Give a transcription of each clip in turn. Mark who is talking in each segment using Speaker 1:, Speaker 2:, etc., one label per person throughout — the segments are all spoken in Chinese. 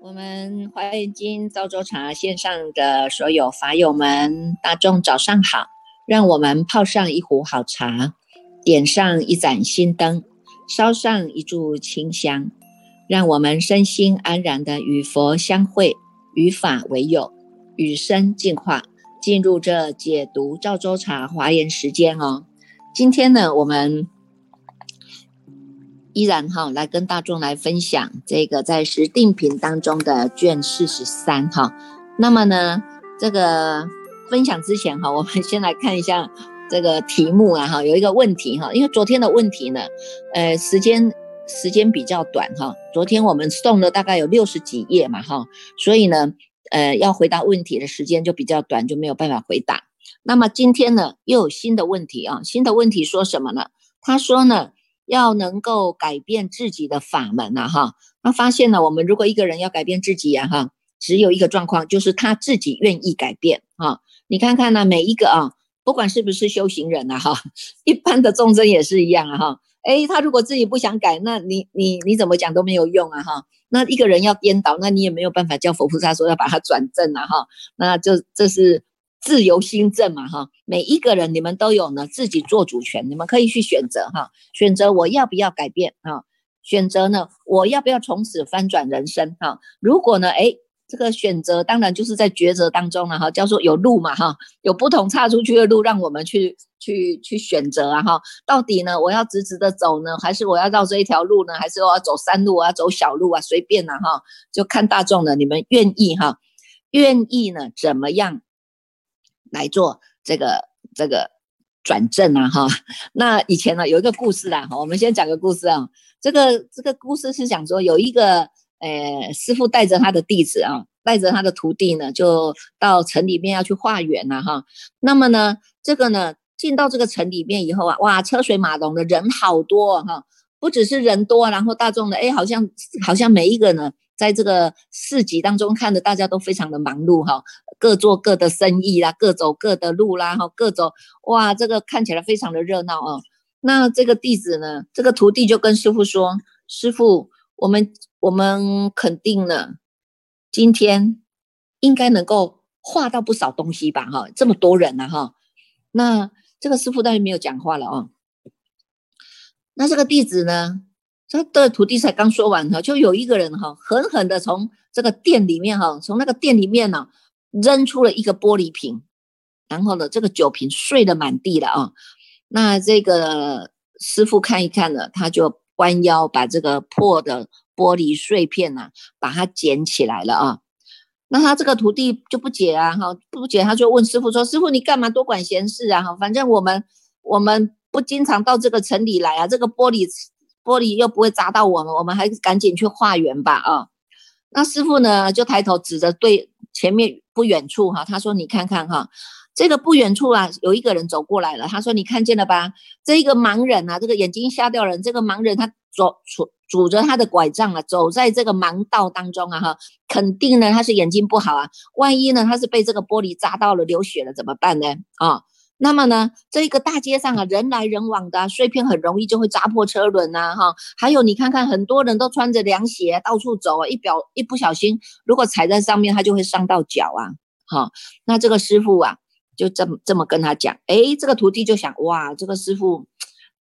Speaker 1: 我们华严经赵州茶线上的所有法友们，大众早上好！让我们泡上一壶好茶，点上一盏心灯，烧上一炷清香，让我们身心安然的与佛相会，与法为友，与生进化，进入这解读赵州茶华严时间哦。今天呢，我们。依然哈来跟大众来分享这个在十定品当中的卷四十三哈。那么呢，这个分享之前哈，我们先来看一下这个题目啊哈，有一个问题哈，因为昨天的问题呢，呃，时间时间比较短哈，昨天我们送了大概有六十几页嘛哈，所以呢，呃，要回答问题的时间就比较短，就没有办法回答。那么今天呢，又有新的问题啊，新的问题说什么呢？他说呢。要能够改变自己的法门呐，哈，那发现呢，我们如果一个人要改变自己呀，哈，只有一个状况，就是他自己愿意改变啊。你看看呢，每一个啊，不管是不是修行人呐，哈，一般的众生也是一样啊，哈，哎，他如果自己不想改，那你你你怎么讲都没有用啊，哈。那一个人要颠倒，那你也没有办法叫佛菩萨说要把他转正啊，哈。那这这是。自由心证嘛，哈，每一个人你们都有呢，自己做主权，你们可以去选择哈，选择我要不要改变啊，选择呢，我要不要从此翻转人生哈？如果呢，哎，这个选择当然就是在抉择当中了哈，叫做有路嘛哈，有不同岔出去的路让我们去去去选择啊哈，到底呢，我要直直的走呢，还是我要绕这一条路呢，还是我要走山路啊，走小路啊，随便了哈，就看大众的，你们愿意哈，愿意呢怎么样？来做这个这个转正啊哈，那以前呢有一个故事啦，我们先讲个故事啊。这个这个故事是讲说有一个呃师傅带着他的弟子啊，带着他的徒弟呢，就到城里面要去化缘了哈。那么呢，这个呢进到这个城里面以后啊，哇，车水马龙的人好多哈，不只是人多，然后大众的哎，好像好像每一个呢。在这个市集当中看的，大家都非常的忙碌哈，各做各的生意啦，各走各的路啦，哈，各走哇，这个看起来非常的热闹啊。那这个弟子呢，这个徒弟就跟师傅说：“师傅，我们我们肯定呢，今天应该能够画到不少东西吧？哈，这么多人呢，哈。那这个师傅当然没有讲话了啊。那这个弟子呢？”他的徒弟才刚说完哈，就有一个人哈，狠狠的从这个店里面哈，从那个店里面呢扔出了一个玻璃瓶，然后呢，这个酒瓶碎的满地了啊。那这个师傅看一看呢，他就弯腰把这个破的玻璃碎片呐，把它捡起来了啊。那他这个徒弟就不解啊，哈，不解，他就问师傅说：“师傅，你干嘛多管闲事啊？哈，反正我们我们不经常到这个城里来啊，这个玻璃。”玻璃又不会砸到我们，我们还是赶紧去化缘吧啊！那师傅呢，就抬头指着对前面不远处哈，他说：“你看看哈，这个不远处啊，有一个人走过来了。”他说：“你看见了吧？这个盲人啊，这个眼睛瞎掉人，这个盲人他走拄拄着他的拐杖啊，走在这个盲道当中啊哈，肯定呢他是眼睛不好啊，万一呢他是被这个玻璃砸到了流血了怎么办呢啊？”那么呢，这个大街上啊，人来人往的，碎片很容易就会砸破车轮呐，哈。还有你看看，很多人都穿着凉鞋到处走啊，一表一不小心，如果踩在上面，他就会伤到脚啊，哈。那这个师傅啊，就这么这么跟他讲，哎，这个徒弟就想，哇，这个师傅。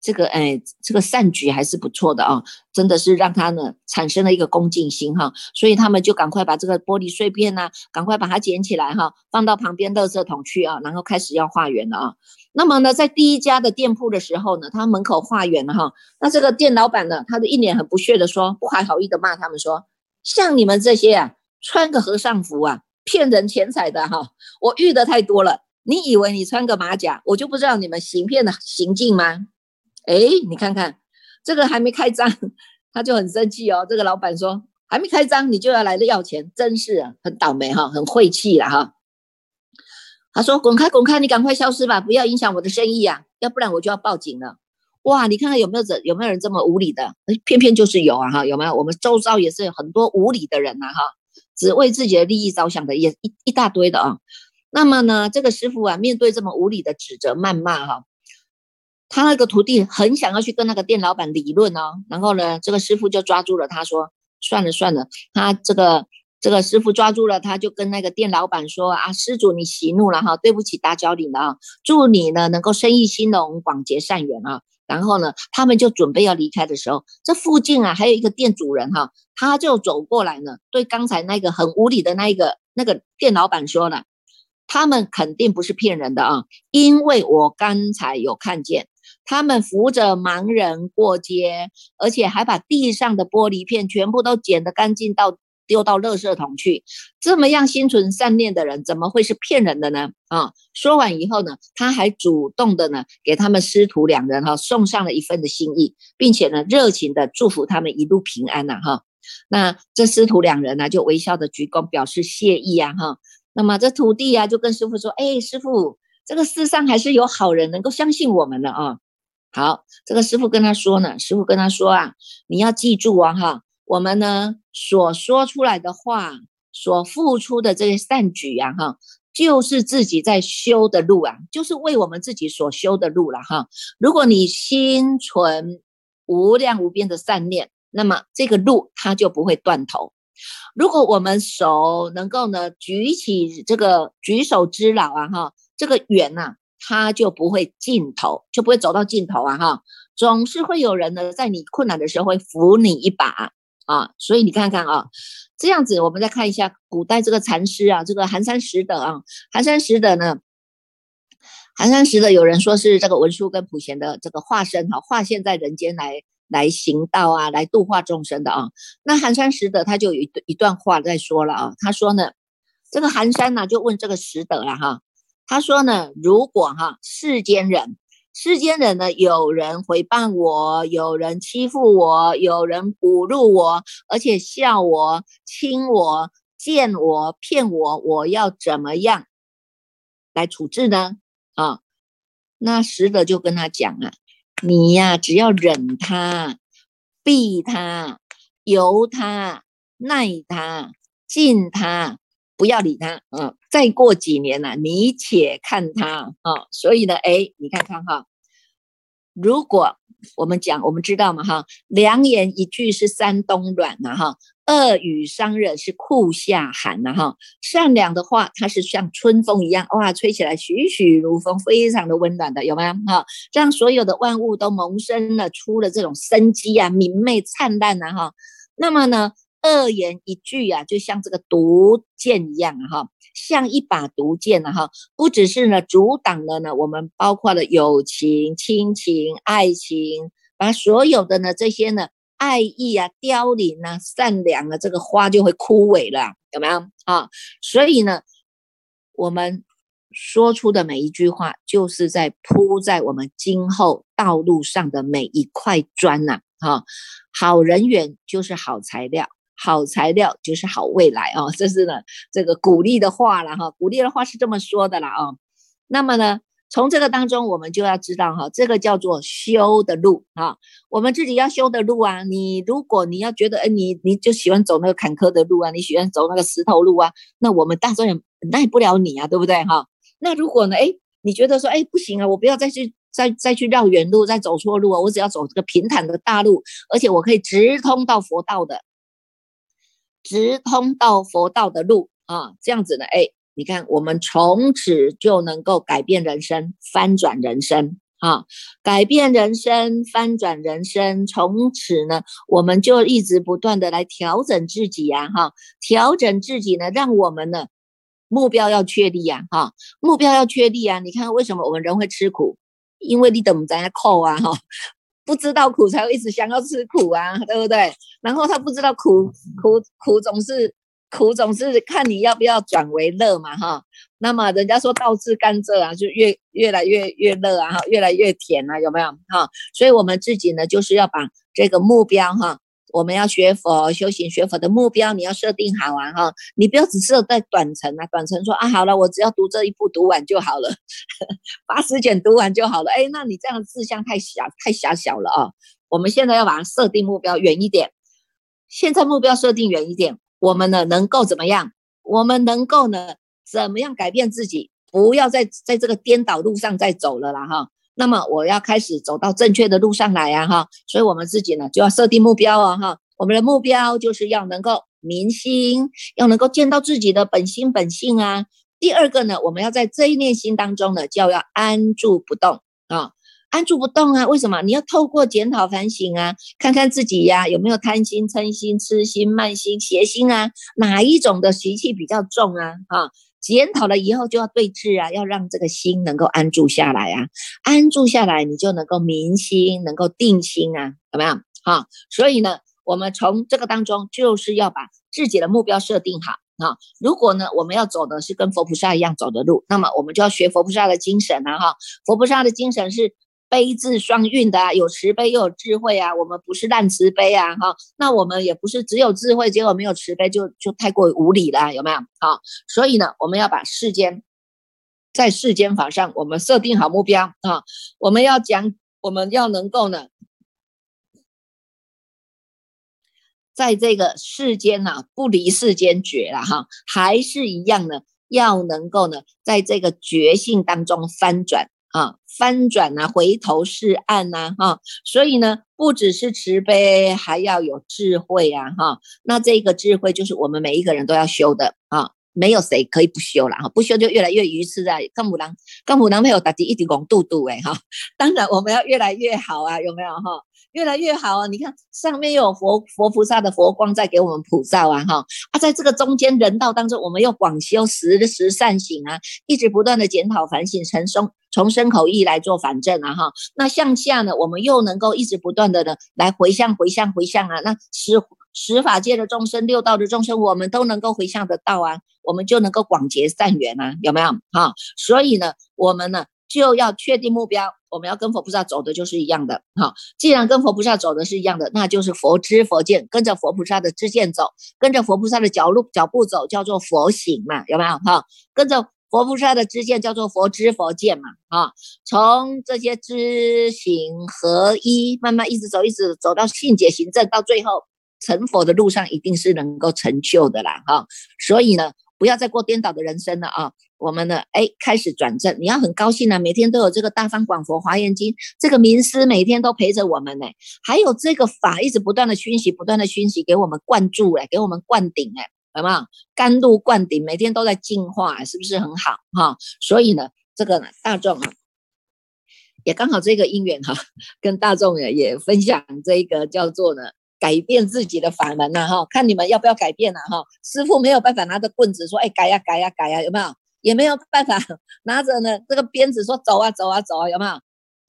Speaker 1: 这个哎，这个善举还是不错的啊，真的是让他呢产生了一个恭敬心哈，所以他们就赶快把这个玻璃碎片呢，赶快把它捡起来哈，放到旁边垃圾桶去啊，然后开始要化缘了啊。那么呢，在第一家的店铺的时候呢，他门口化缘了哈，那这个店老板呢，他就一脸很不屑的说，不怀好意的骂他们说，像你们这些啊，穿个和尚服啊，骗人钱财的哈，我遇的太多了，你以为你穿个马甲，我就不知道你们行骗的行径吗？哎，你看看这个还没开张，他就很生气哦。这个老板说还没开张，你就要来了要钱，真是啊很倒霉哈，很晦气了哈。他说滚开滚开，你赶快消失吧，不要影响我的生意啊，要不然我就要报警了。哇，你看看有没有这有没有人这么无理的？偏偏就是有啊哈，有没有？我们周遭也是有很多无理的人呐哈，只为自己的利益着想的也一一大堆的啊。那么呢，这个师傅啊，面对这么无理的指责、谩骂哈，他那个徒弟很想要去跟那个店老板理论哦。然后呢，这个师傅就抓住了他，说：“算了算了。”他这个这个师傅抓住了他，就跟那个店老板说：“啊，施主你息怒了哈，对不起打搅你了啊，祝你呢能够生意兴隆，广结善缘啊。”然后呢，他们就准备要离开的时候，这附近啊还有一个店主人哈，他就走过来呢，对刚才那个很无理的那一个那个店老板说了。他们肯定不是骗人的啊，因为我刚才有看见他们扶着盲人过街，而且还把地上的玻璃片全部都捡得干净，到丢到垃圾桶去。这么样心存善念的人，怎么会是骗人的呢？啊！说完以后呢，他还主动的呢，给他们师徒两人哈送上了一份的心意，并且呢，热情的祝福他们一路平安呐哈。那这师徒两人呢，就微笑的鞠躬表示谢意啊哈。那么这徒弟啊，就跟师傅说：“哎，师傅，这个世上还是有好人能够相信我们的啊。”好，这个师傅跟他说呢，师傅跟他说啊：“你要记住啊，哈，我们呢所说出来的话，所付出的这些善举呀，哈，就是自己在修的路啊，就是为我们自己所修的路了哈。如果你心存无量无边的善念，那么这个路它就不会断头。”如果我们手能够呢举起这个举手之劳啊哈，这个缘呐，他就不会尽头，就不会走到尽头啊哈，总是会有人呢在你困难的时候会扶你一把啊，所以你看看啊，这样子我们再看一下古代这个禅师啊，这个寒山拾得啊，寒山拾得呢，寒山拾得有人说是这个文殊跟普贤的这个化身哈，化现在人间来。来行道啊，来度化众生的啊。那寒山拾得他就有一一段话在说了啊。他说呢，这个寒山呢就问这个拾得了哈。他说呢，如果哈世间人，世间人呢有人回谤我，有人欺负我，有人侮辱我，而且笑我、亲我、见我、骗我，我要怎么样来处置呢？啊，那使者就跟他讲啊。你呀，只要忍他，避他，由他，耐他，敬他，不要理他。嗯，再过几年呢，你且看他啊。所以呢，哎，你看看哈，如果我们讲，我们知道嘛哈，良言一句是山东软呐哈。恶语伤人是酷夏寒呐哈，善良的话它是像春风一样哇，吹起来栩栩如风，非常的温暖的，有吗哈？让所有的万物都萌生了出了这种生机啊，明媚灿烂呐哈。那么呢，恶言一句啊，就像这个毒箭一样啊哈，像一把毒箭啊哈，不只是呢阻挡了呢我们包括了友情、亲情、爱情，把所有的呢这些呢。爱意啊，凋零啊，善良啊，这个花就会枯萎了，有没有啊？所以呢，我们说出的每一句话，就是在铺在我们今后道路上的每一块砖呐。哈，好人缘就是好材料，好材料就是好未来啊！这是呢，这个鼓励的话了哈，鼓励的话是这么说的了啊。那么呢？从这个当中，我们就要知道哈，这个叫做修的路啊，我们自己要修的路啊。你如果你要觉得，哎，你你就喜欢走那个坎坷的路啊，你喜欢走那个石头路啊，那我们大众也耐不了你啊，对不对哈？那如果呢，哎，你觉得说，哎，不行啊，我不要再去再再去绕远路，再走错路啊，我只要走这个平坦的大路，而且我可以直通到佛道的，直通到佛道的路啊，这样子呢，哎。你看，我们从此就能够改变人生，翻转人生啊！改变人生，翻转人生。从此呢，我们就一直不断的来调整自己呀，哈！调整自己呢，让我们呢目标要确立呀，哈！目标要确立啊！你看，为什么我们人会吃苦？因为你等在那扣啊，哈！不知道苦才会一直想要吃苦啊，对不对？然后他不知道苦，苦苦总是。苦总是看你要不要转为乐嘛，哈。那么人家说倒置甘蔗啊，就越越来越越乐啊，哈，越来越甜啊，有没有？哈，所以我们自己呢，就是要把这个目标哈，我们要学佛修行学佛的目标，你要设定好啊，哈。你不要只是在短程啊，短程说啊，好了，我只要读这一部读完就好了，八十卷读完就好了。哎，那你这样志向太狭太狭小了啊。我们现在要把它设定目标远一点，现在目标设定远一点。我们呢，能够怎么样？我们能够呢，怎么样改变自己，不要再在这个颠倒路上再走了啦哈。那么我要开始走到正确的路上来呀哈。所以我们自己呢就要设定目标哦哈。我们的目标就是要能够明心，要能够见到自己的本心本性啊。第二个呢，我们要在这一念心当中呢，就要安住不动啊。安住不动啊？为什么？你要透过检讨反省啊，看看自己呀有没有贪心、嗔心、痴心、慢心、邪心啊？哪一种的习气比较重啊？啊，检讨了以后就要对治啊，要让这个心能够安住下来啊，安住下来你就能够明心，能够定心啊，怎么样？好，所以呢，我们从这个当中就是要把自己的目标设定好啊。如果呢，我们要走的是跟佛菩萨一样走的路，那么我们就要学佛菩萨的精神啊，哈，佛菩萨的精神是。悲智双运的啊，有慈悲又有智慧啊，我们不是烂慈悲啊，哈，那我们也不是只有智慧，结果没有慈悲，就就太过于无理了，有没有？好，所以呢，我们要把世间，在世间法上，我们设定好目标啊，我们要讲，我们要能够呢，在这个世间呢，不离世间觉了哈，还是一样的，要能够呢，在这个觉性当中翻转。啊，翻转呐，回头是岸呐，哈，所以呢，不只是慈悲，还要有智慧啊，哈，那这个智慧就是我们每一个人都要修的啊，没有谁可以不修了哈，不修就越来越愚痴啊，跟母狼，跟母狼没有打击一直拱肚肚哎哈，当然我们要越来越好啊，有没有哈？越来越好啊！你看上面又有佛佛菩萨的佛光在给我们普照啊，哈啊，在这个中间人道当中，我们又广修十十善行啊，一直不断的检讨反省，从生从身口意来做反正啊，哈。那向下呢，我们又能够一直不断的呢来回向回向回向啊，那十十法界的众生、六道的众生，我们都能够回向得到啊，我们就能够广结善缘啊，有没有？哈，所以呢，我们呢。就要确定目标，我们要跟佛菩萨走的就是一样的哈。既然跟佛菩萨走的是一样的，那就是佛知佛见，跟着佛菩萨的知见走，跟着佛菩萨的脚路脚步走，叫做佛行嘛，有没有哈？跟着佛菩萨的知见叫做佛知佛见嘛，啊，从这些知行合一，慢慢一直走，一直走到信解行证，到最后成佛的路上一定是能够成就的啦，哈。所以呢，不要再过颠倒的人生了啊。我们呢，哎，开始转正，你要很高兴啊！每天都有这个大方广佛华严经，这个名师每天都陪着我们呢，还有这个法一直不断的熏习，不断的熏习，给我们灌注哎，给我们灌顶哎，好不好？甘露灌顶，每天都在净化，是不是很好哈？所以呢，这个，大众啊，也刚好这个因缘哈，跟大众也也分享这个叫做呢，改变自己的法门呐哈，看你们要不要改变呐哈？师傅没有办法拿着棍子说，哎，改呀改呀改呀，有没有？也没有办法拿着呢这个鞭子说走啊走啊走啊有没有？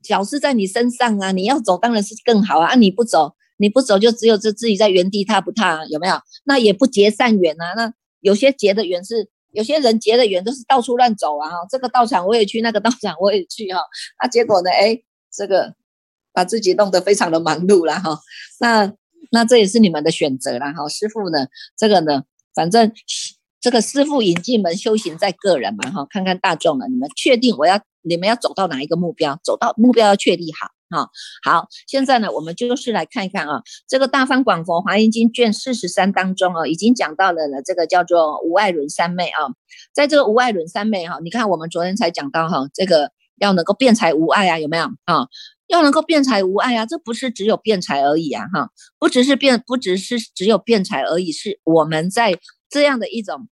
Speaker 1: 脚是在你身上啊，你要走当然是更好啊。啊你不走你不走就只有这自己在原地踏不踏啊有没有？那也不结善缘啊。那有些结的缘是有些人结的缘都是到处乱走啊。这个道场我也去，那个道场我也去哈。那结果呢？哎，这个把自己弄得非常的忙碌了哈。那那这也是你们的选择了哈。师傅呢，这个呢，反正。这个师傅引进门，修行在个人嘛，哈，看看大众了。你们确定我要你们要走到哪一个目标？走到目标要确立好，哈。好，现在呢，我们就是来看一看啊，这个《大方广佛华严经》卷四十三当中啊，已经讲到了呢，这个叫做无爱轮三昧啊。在这个无爱轮三昧哈，你看我们昨天才讲到哈，这个要能够辩才无爱啊，有没有啊？要能够辩才无爱啊，这不是只有辩才而已啊，哈，不只是辩，不只是只有辩才而已，是我们在这样的一种。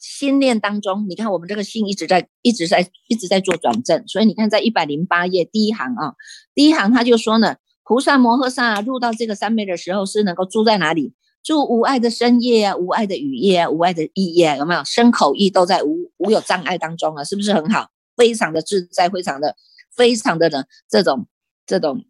Speaker 1: 心念当中，你看我们这个心一直在一直在一直在做转正，所以你看在一百零八页第一行啊，第一行他就说呢，菩萨摩诃萨入到这个三昧的时候是能够住在哪里？住无碍的身业啊，无碍的语业啊，无碍的意业，有没有？身口意都在无无有障碍当中啊，是不是很好？非常的自在，非常的非常的呢这种这种，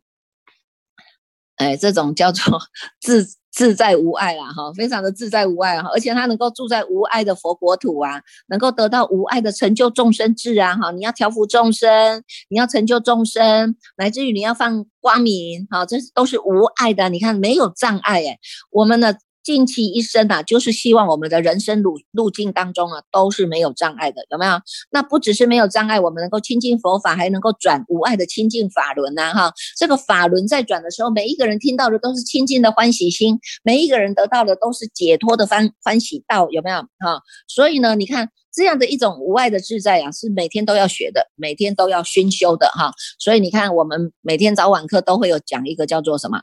Speaker 1: 哎，这种叫做 自。自在无碍啦，哈，非常的自在无碍哈，而且他能够住在无碍的佛国土啊，能够得到无碍的成就众生智啊，哈，你要调伏众生，你要成就众生，乃至于你要放光明，哈，这都是无碍的，你看没有障碍哎，我们呢尽其一生啊，就是希望我们的人生路路径当中啊，都是没有障碍的，有没有？那不只是没有障碍，我们能够亲近佛法，还能够转无碍的亲近法轮呐，哈！这个法轮在转的时候，每一个人听到的都是亲近的欢喜心，每一个人得到的都是解脱的欢欢喜道，有没有？哈！所以呢，你看这样的一种无碍的自在啊，是每天都要学的，每天都要熏修的，哈！所以你看，我们每天早晚课都会有讲一个叫做什么？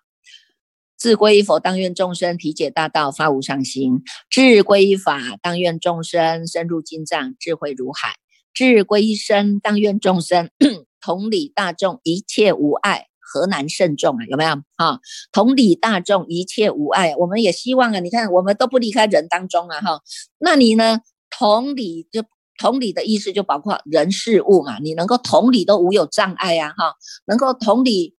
Speaker 1: 自归依佛，当愿众生体解大道，发无上心；自归依法，当愿众生深入经藏，智慧如海；自归依身，当愿众生同理大众，一切无碍，何难慎重啊？有没有哈？同理大众，一切无碍，我们也希望啊。你看，我们都不离开人当中啊，哈。那你呢？同理就同理的意思就包括人事物嘛，你能够同理都无有障碍呀，哈，能够同理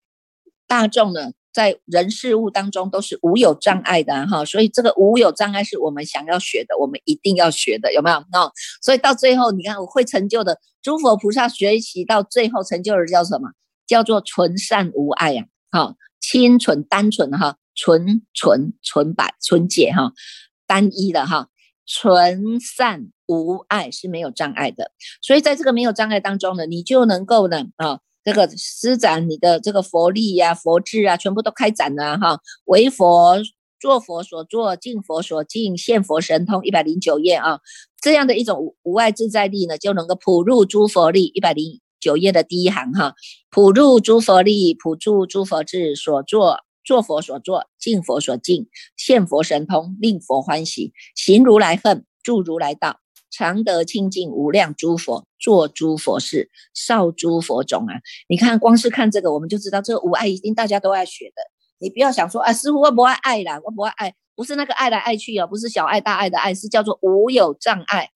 Speaker 1: 大众呢？在人事物当中都是无有障碍的哈，所以这个无有障碍是我们想要学的，我们一定要学的，有没有？哦，所以到最后你看我会成就的诸佛菩萨学习到最后成就的叫什么？叫做纯善无碍呀，哈，清纯单纯哈，纯纯纯白纯洁哈，单一的哈，纯善无碍是没有障碍的，所以在这个没有障碍当中呢，你就能够呢啊。这个施展你的这个佛力呀、佛智啊，全部都开展了哈。为佛做佛所做，敬佛所敬，现佛神通一百零九页啊，这样的一种无外自在力呢，就能够普入诸佛力一百零九页的第一行哈，普入诸佛力，普助诸佛智所作，做佛所作，敬佛所敬，现佛神通，令佛欢喜，行如来恨，助如来道。常得清净无量诸佛，做诸佛事，少诸佛种啊！你看，光是看这个，我们就知道这个无爱一定大家都爱学的。你不要想说啊，师傅我不爱爱啦，我不爱爱，不是那个爱来爱去啊，不是小爱大爱的爱，是叫做无有障碍，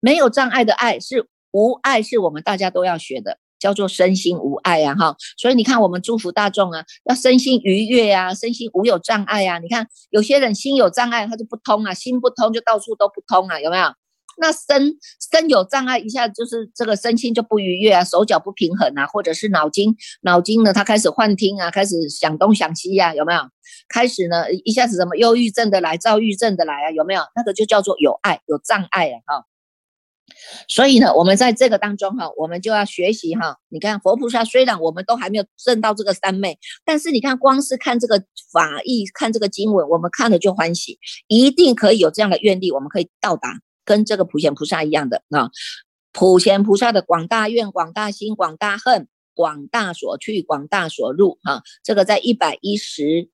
Speaker 1: 没有障碍的爱是无爱，是我们大家都要学的，叫做身心无爱呀哈。所以你看，我们祝福大众啊，要身心愉悦啊，身心无有障碍啊。你看有些人心有障碍，他就不通啊，心不通就到处都不通啊，有没有？那身身有障碍，一下就是这个身心就不愉悦啊，手脚不平衡啊，或者是脑筋脑筋呢，他开始幻听啊，开始想东想西呀，有没有？开始呢，一下子什么忧郁症的来，躁郁症的来啊，有没有？那个就叫做有爱有障碍啊，哈。所以呢，我们在这个当中哈，我们就要学习哈。你看佛菩萨虽然我们都还没有证到这个三昧，但是你看光是看这个法义，看这个经文，我们看了就欢喜，一定可以有这样的愿力，我们可以到达。跟这个普贤菩萨一样的啊，普贤菩萨的广大愿、广大心、广大恨、广大所去、广大所入哈，这个在一百一十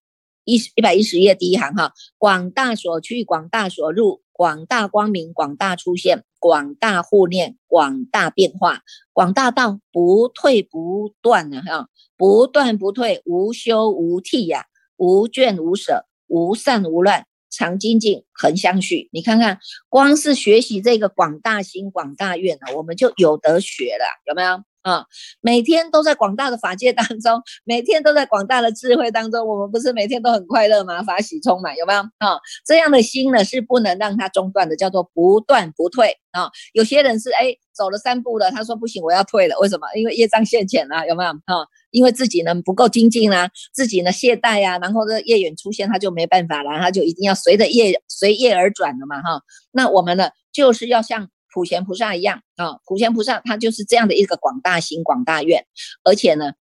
Speaker 1: 一一百一十页第一行哈，广大所去、广大所入、广大光明、广大出现、广大护念、广大变化、广大道不退不断的哈，不断不退，无休无替呀，无倦无舍，无散无乱。常精进，恒相续。你看看，光是学习这个广大心、广大愿啊，我们就有得学了，有没有啊？每天都在广大的法界当中，每天都在广大的智慧当中，我们不是每天都很快乐吗？法喜充满，有没有啊？这样的心呢，是不能让它中断的，叫做不断不退啊。有些人是哎，走了三步了，他说不行，我要退了，为什么？因为业障现前了，有没有啊？因为自己呢不够精进啦，自己呢懈怠呀，然后这业缘出现，他就没办法了，他就一定要随着业随业而转了嘛哈。那我们呢就是要像普贤菩萨一样啊，普贤菩萨他就是这样的一个广大心广大愿，而且呢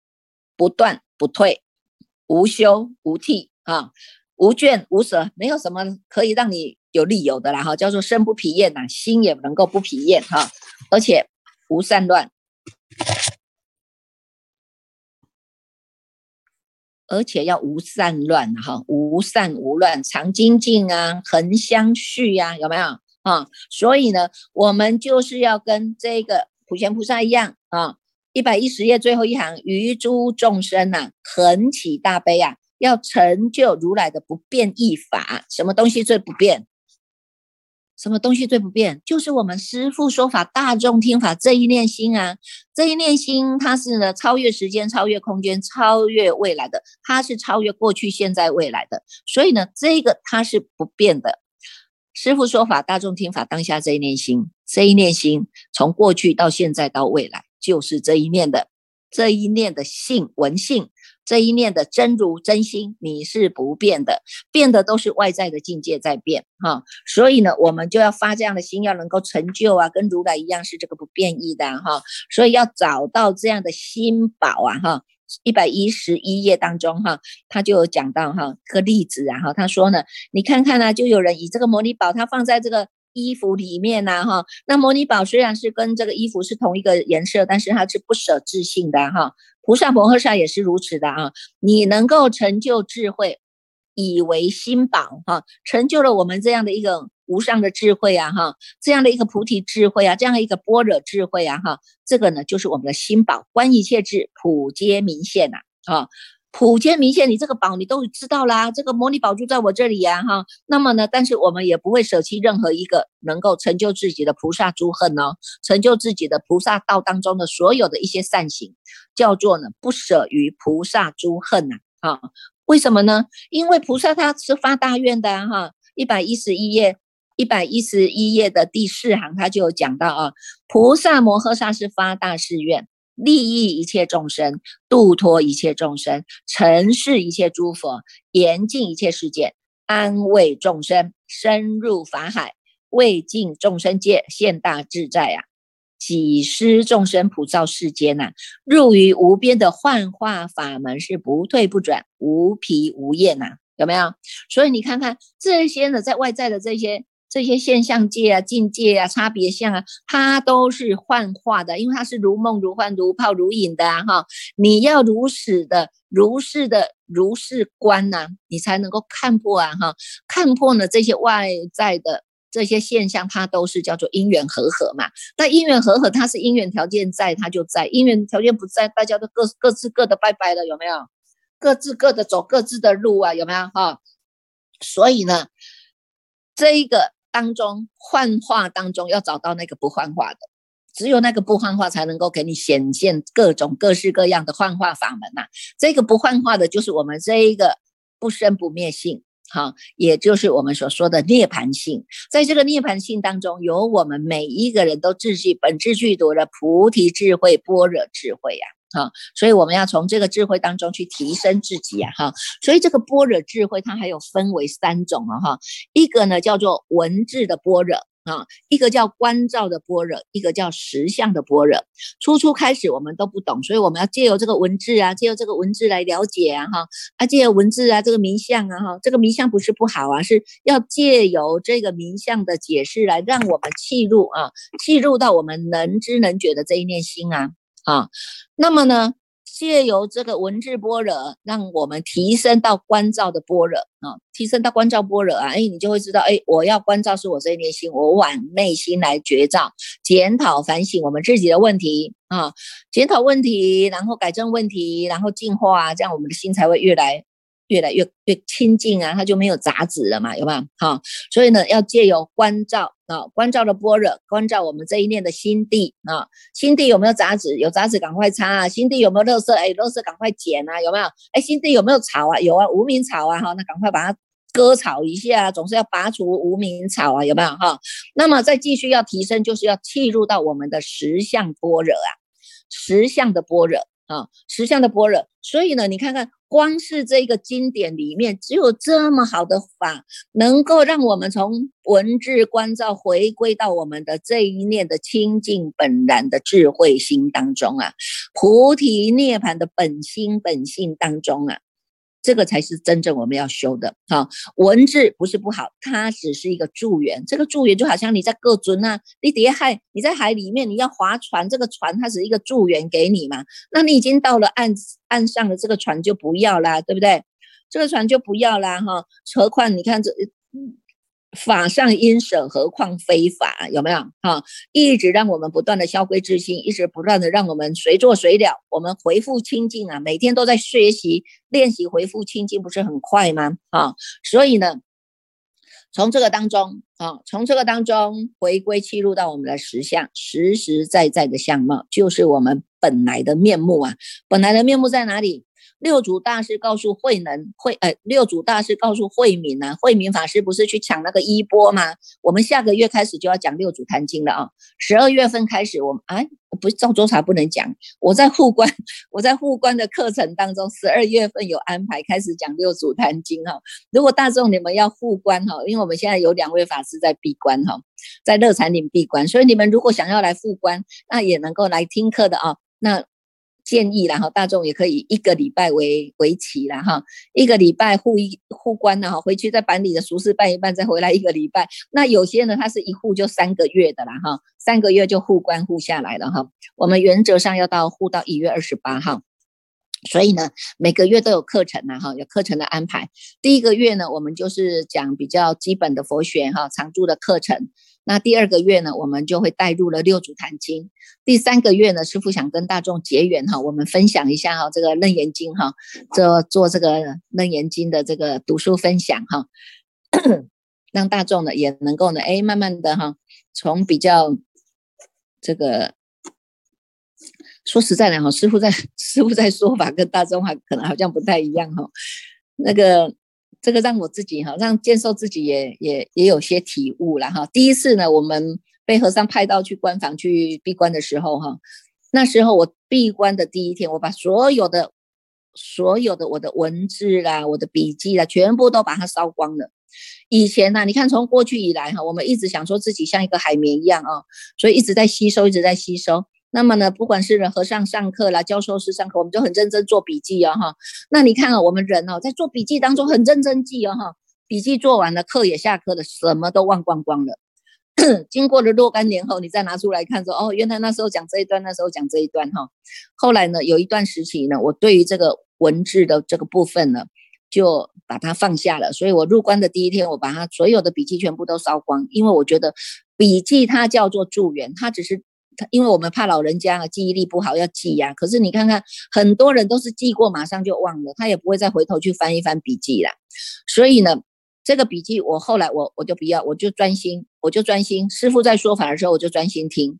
Speaker 1: 不断不退，无休无替啊，无倦无舍，没有什么可以让你有利有的啦哈，叫做身不疲厌呐，心也能够不疲厌哈，而且无散乱。而且要无散乱哈，无散无乱，常精进啊，恒相续呀，有没有啊？所以呢，我们就是要跟这个普贤菩萨一样啊，一百一十页最后一行，于诸众生呐，恒起大悲啊，要成就如来的不变异法。什么东西最不变？什么东西最不变？就是我们师父说法，大众听法这一念心啊，这一念心，它是呢超越时间、超越空间、超越未来的，它是超越过去、现在、未来的。所以呢，这个它是不变的。师父说法，大众听法，当下这一念心，这一念心从过去到现在到未来，就是这一念的这一念的性文性，这一念的真如真心，你是不变的，变的都是外在的境界在变哈。所以呢，我们就要发这样的心，要能够成就啊，跟如来一样是这个不变异的哈。所以要找到这样的心宝啊哈。一百一十一页当中哈，他就有讲到哈个例子啊哈，他说呢，你看看呢，就有人以这个摩尼宝，他放在这个。衣服里面呢，哈，那摩尼宝虽然是跟这个衣服是同一个颜色，但是它是不舍自性的哈。菩萨摩诃萨也是如此的啊。你能够成就智慧，以为心宝哈，成就了我们这样的一个无上的智慧啊哈，这样的一个菩提智慧啊，这样一个般若智慧啊哈，这个呢就是我们的心宝，观一切智，普皆明现呐啊。普皆明现，你这个宝你都知道啦，这个摩尼宝珠在我这里呀，哈。那么呢，但是我们也不会舍弃任何一个能够成就自己的菩萨诸恨哦，成就自己的菩萨道当中的所有的一些善行，叫做呢不舍于菩萨诸恨呐，啊，为什么呢？因为菩萨他是发大愿的哈，一百一十一页，一百一十一页的第四行他就有讲到啊，菩萨摩诃萨是发大誓愿。利益一切众生，度脱一切众生，成事一切诸佛，严禁一切世界，安慰众生，深入法海，未尽众生界，现大自在啊！几施众生普照世间呐，入于无边的幻化法门，是不退不转，无疲无厌呐，有没有？所以你看看这些呢，在外在的这些。这些现象界啊、境界啊、差别相啊，它都是幻化的，因为它是如梦如幻、如泡如影的哈。你要如实的、如是的、如是观呐，你才能够看破啊哈。看破呢这些外在的这些现象，它都是叫做因缘和合嘛。那因缘和合，它是因缘条件在，它就在；因缘条件不在，大家都各各自各的拜拜了，有没有？各自各的走各自的路啊，有没有哈？所以呢，这一个。当中幻化当中要找到那个不幻化的，只有那个不幻化才能够给你显现各种各式各样的幻化法门呐。这个不幻化的就是我们这一个不生不灭性，哈，也就是我们所说的涅盘性。在这个涅盘性当中，有我们每一个人都自具本质具足的菩提智慧、般若智慧呀。哈，所以我们要从这个智慧当中去提升自己啊！哈，所以这个般若智慧它还有分为三种啊！哈，一个呢叫做文字的般若啊，一个叫观照的般若，一个叫实相的般若。初初开始我们都不懂，所以我们要借由这个文字啊，借由这个文字来了解啊！哈，啊，借由文字啊，这个名相啊，哈，这个名相不是不好啊，是要借由这个名相的解释来让我们契入啊，契入到我们能知能觉的这一念心啊！啊，那么呢，借由这个文字般若，让我们提升到观照的般若啊，提升到观照般若啊，哎，你就会知道，哎，我要观照是我这一念心，我往内心来觉照、检讨、反省我们自己的问题啊，检讨问题，然后改正问题，然后进化，这样我们的心才会越来。越来越越亲近啊，它就没有杂质了嘛，有没有？好，所以呢，要借由关照啊，关照的般若，关照我们这一念的心地啊，心地有没有杂质？有杂质赶快擦啊，心地有没有垃圾？哎，垃圾赶快捡啊，有没有？哎，心地有没有草啊？有啊，无名草啊，哈，那赶快把它割草一下，总是要拔除无名草啊，有没有？哈，那么再继续要提升，就是要契入到我们的实相般若啊，实相的般若啊，实相的般若，所以呢，你看看。光是这个经典里面，只有这么好的法，能够让我们从文字观照回归到我们的这一念的清净本然的智慧心当中啊，菩提涅槃的本心本性当中啊。这个才是真正我们要修的哈。文字不是不好，它只是一个助缘。这个助缘就好像你在各尊啊，你底下海，你在海里面，你要划船，这个船它是一个助缘给你嘛。那你已经到了岸岸上了这个船就不要啦，对不对？这个船就不要啦哈。何况你看这。法上因舍，何况非法？有没有？哈，一直让我们不断的消归自心，一直不断的让我们随做随了。我们回复清净啊，每天都在学习练习回复清净，不是很快吗？啊，所以呢，从这个当中啊，从这个当中回归切入到我们的实相，实实在在的相貌，就是我们本来的面目啊。本来的面目在哪里？六祖大师告诉慧能慧，呃，六祖大师告诉慧敏呢，慧敏法师不是去抢那个衣钵吗？我们下个月开始就要讲六祖坛经了啊，十二月份开始，我们哎，不是赵州茶不能讲，我在护关，我在护关的课程当中，十二月份有安排开始讲六祖坛经哈。如果大众你们要护关哈，因为我们现在有两位法师在闭关哈，在乐禅岭闭关，所以你们如果想要来护关，那也能够来听课的啊，那。建议然后大众也可以一个礼拜为为期了哈，一个礼拜护一护关了哈，回去再把你的俗事办一办，再回来一个礼拜。那有些呢，他是一护就三个月的啦哈，三个月就护关护下来了哈。我们原则上要到护到一月二十八号，所以呢，每个月都有课程呐哈，有课程的安排。第一个月呢，我们就是讲比较基本的佛学哈，常住的课程。那第二个月呢，我们就会带入了六祖坛经。第三个月呢，师傅想跟大众结缘哈，我们分享一下哈，这个楞严经哈，做做这个楞严经的这个读书分享哈，让大众呢也能够呢，哎，慢慢的哈，从比较这个说实在的哈，师傅在 师傅在说法跟大众还可能好像不太一样哈，那个。这个让我自己哈，让建寿自己也也也有些体悟了哈。第一次呢，我们被和尚派到去关房去闭关的时候哈，那时候我闭关的第一天，我把所有的所有的我的文字啦、我的笔记啦，全部都把它烧光了。以前呢，你看从过去以来哈，我们一直想说自己像一个海绵一样啊，所以一直在吸收，一直在吸收。那么呢，不管是和尚上课啦，教授是上课，我们就很认真做笔记哦，哈。那你看啊，我们人哦，在做笔记当中很认真记哦，哈。笔记做完了，课也下课了，什么都忘光光了。经过了若干年后，你再拿出来看，说哦，原来那时候讲这一段，那时候讲这一段，哈。后来呢，有一段时期呢，我对于这个文字的这个部分呢，就把它放下了。所以我入关的第一天，我把它所有的笔记全部都烧光，因为我觉得笔记它叫做助缘，它只是。因为我们怕老人家记忆力不好要记呀，可是你看看很多人都是记过马上就忘了，他也不会再回头去翻一翻笔记了。所以呢，这个笔记我后来我我就不要，我就专心，我就专心。师傅在说法的时候我就专心听，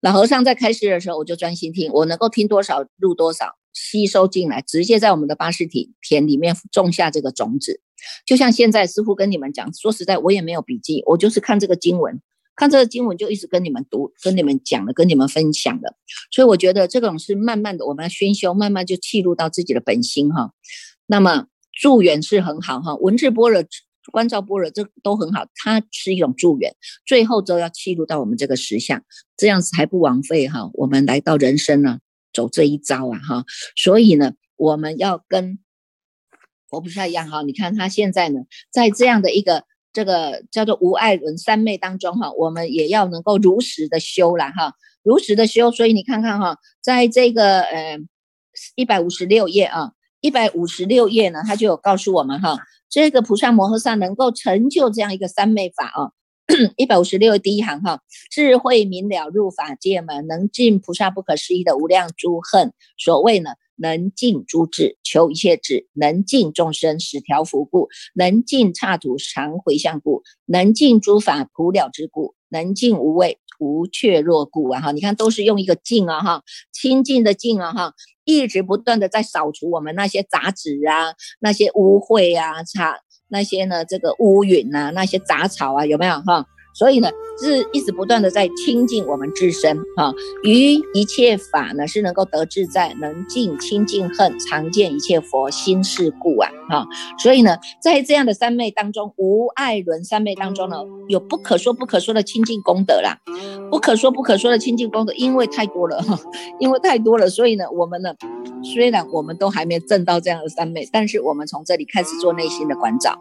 Speaker 1: 老和尚在开示的时候我就专心听，我能够听多少录多少，吸收进来，直接在我们的八士体田里面种下这个种子。就像现在师傅跟你们讲，说实在我也没有笔记，我就是看这个经文。看这个经文就一直跟你们读、跟你们讲的、跟你们分享的，所以我觉得这种是慢慢的，我们要宣修，慢慢就契入到自己的本心哈。那么助缘是很好哈，文字般若、观照般若这都很好，它是一种助缘。最后都要契入到我们这个实相，这样子还不枉费哈。我们来到人生呢，走这一招啊哈。所以呢，我们要跟我不太一样哈。你看他现在呢，在这样的一个。这个叫做无爱轮三昧当中哈，我们也要能够如实的修了哈，如实的修。所以你看看哈，在这个呃一百五十六页啊，一百五十六页呢，他就有告诉我们哈，这个菩萨摩诃萨能够成就这样一个三昧法啊。一百五十六第一行哈，智慧明了入法界门，能尽菩萨不可思议的无量诸恨。所谓呢？能尽诸智，求一切智；能尽众生十条福故；能尽刹土常回向故；能尽诸法普了之故；能尽无畏无却若故啊！哈，你看都是用一个尽啊！哈，清净的净啊！哈，一直不断的在扫除我们那些杂质啊、那些污秽啊、差那些呢这个乌云呐、那些杂草啊，有没有哈？所以呢，是一直不断的在亲近我们自身哈，于一切法呢是能够得自在，能尽清净恨，常见一切佛心事故啊哈。所以呢，在这样的三昧当中，无爱轮三昧当中呢，有不可说不可说的清净功德啦，不可说不可说的清净功德，因为太多了，因为太多了，所以呢，我们呢，虽然我们都还没证到这样的三昧，但是我们从这里开始做内心的关照，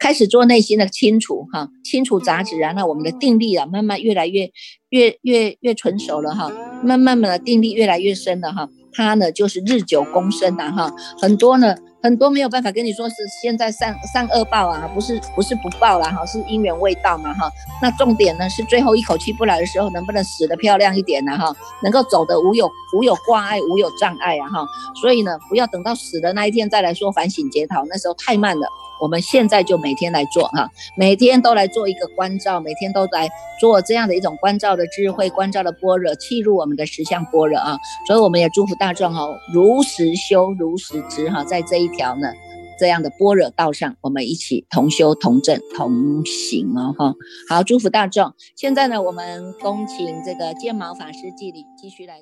Speaker 1: 开始做内心的清除哈，清除杂质啊，那我。我们的定力啊，慢慢越来越越越越成熟了哈，慢慢慢的定力越来越深了哈，它呢就是日久功深的哈，很多呢很多没有办法跟你说是现在善善恶报啊，不是不是不报了哈，是因缘未到嘛哈，那重点呢是最后一口气不来的时候，能不能死的漂亮一点呢哈，能够走的无有无有挂碍无有障碍啊哈，所以呢不要等到死的那一天再来说反省检讨，那时候太慢了。我们现在就每天来做哈，每天都来做一个关照，每天都来做这样的一种关照的智慧、关照的般若，契入我们的实相般若啊。所以我们也祝福大众哈，如实修，如实知哈，在这一条呢。这样的般若道上，我们一起同修、同证、同行哦，哈！好，祝福大众。现在呢，我们恭请这个剑毛法师继礼，继续来。